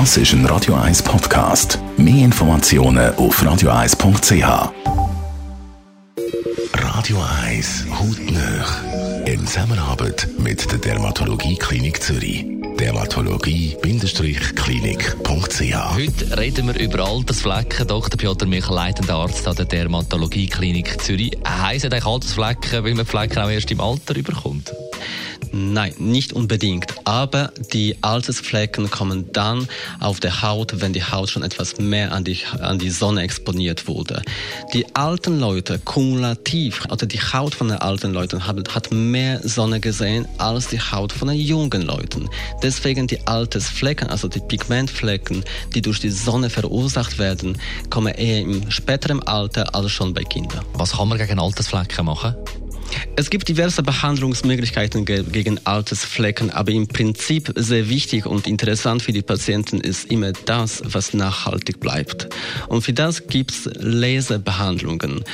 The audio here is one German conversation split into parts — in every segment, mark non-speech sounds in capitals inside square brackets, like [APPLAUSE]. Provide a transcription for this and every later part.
Das ist ein Radio 1 Podcast. Mehr Informationen auf radio1.ch. Radio 1 Hautnöch. In Zusammenarbeit mit der Dermatologie Klinik Zürich. Dermatologie-klinik.ch Heute reden wir über Altersflecken. Dr. Piotr Michel, leitender Arzt an der Dermatologie Klinik Zürich. Heißen eigentlich Altersflecken, weil man Flecken auch erst im Alter überkommt? Nein, nicht unbedingt. Aber die Altersflecken kommen dann auf der Haut, wenn die Haut schon etwas mehr an die, an die Sonne exponiert wurde. Die alten Leute kumulativ, also die Haut von den alten Leuten hat, hat mehr Sonne gesehen als die Haut von den jungen Leuten. Deswegen die Altersflecken, also die Pigmentflecken, die durch die Sonne verursacht werden, kommen eher im späteren Alter als schon bei Kindern. Was kann man gegen Altersflecken machen? Es gibt diverse Behandlungsmöglichkeiten gegen Altersflecken, aber im Prinzip sehr wichtig und interessant für die Patienten ist immer das, was nachhaltig bleibt. Und für das gibt es Laserbehandlungen.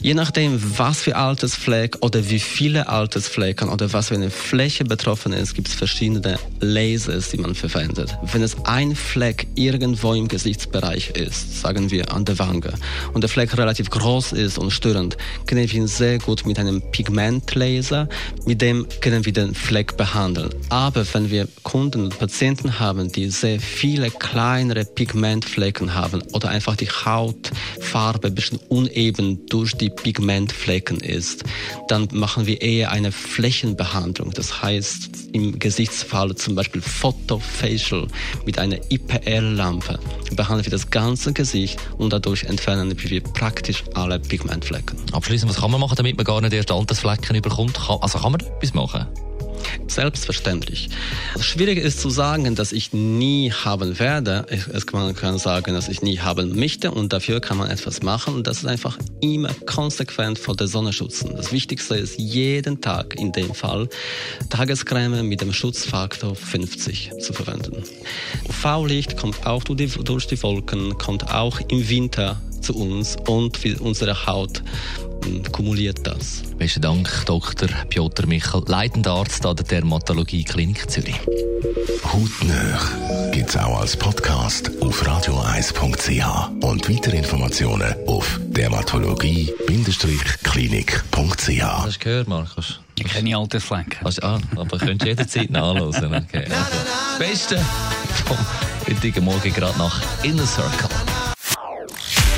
Je nachdem, was für Altersfleck oder wie viele Altersflecken oder was für eine Fläche betroffen ist, gibt es verschiedene Lasers, die man verwendet. Wenn es ein Fleck irgendwo im Gesichtsbereich ist, sagen wir an der Wange, und der Fleck relativ groß ist und störend, können wir ihn sehr gut mit einem Pigment Pigmentlaser, mit dem können wir den Fleck behandeln. Aber wenn wir Kunden und Patienten haben, die sehr viele kleinere Pigmentflecken haben oder einfach die Hautfarbe ein bisschen uneben durch die Pigmentflecken ist, dann machen wir eher eine Flächenbehandlung. Das heißt, im Gesichtsfall zum Beispiel Photofacial mit einer IPL-Lampe behandeln wir das ganze Gesicht und dadurch entfernen wir praktisch alle Pigmentflecken. Abschließend, was kann man machen, damit man gar nicht erst Alters Flecken überkommt. Also kann man etwas machen? Selbstverständlich. Schwierig ist zu sagen, dass ich nie haben werde. Es man kann sagen, dass ich nie haben möchte und dafür kann man etwas machen und das ist einfach immer konsequent vor der Sonne schützen. Das Wichtigste ist jeden Tag in dem Fall Tagescreme mit dem Schutzfaktor 50 zu verwenden. UV-Licht kommt auch durch die Wolken, kommt auch im Winter zu uns und für unsere Haut kumuliert das. Besten Dank, Dr. Piotr Michel, leitender Arzt an der Dermatologie Klinik Zürich. Hautnöch gibt es auch als Podcast auf radioeis.ch und weitere Informationen auf dermatologie-klinik.ch. Hast du gehört, Markus? Ich kenne alte Flecken. Also, ah, aber könntest du jederzeit nachlesen. Okay. Also, Beste [LAUGHS] vom heutigen Morgen gerade nach Inner Circle.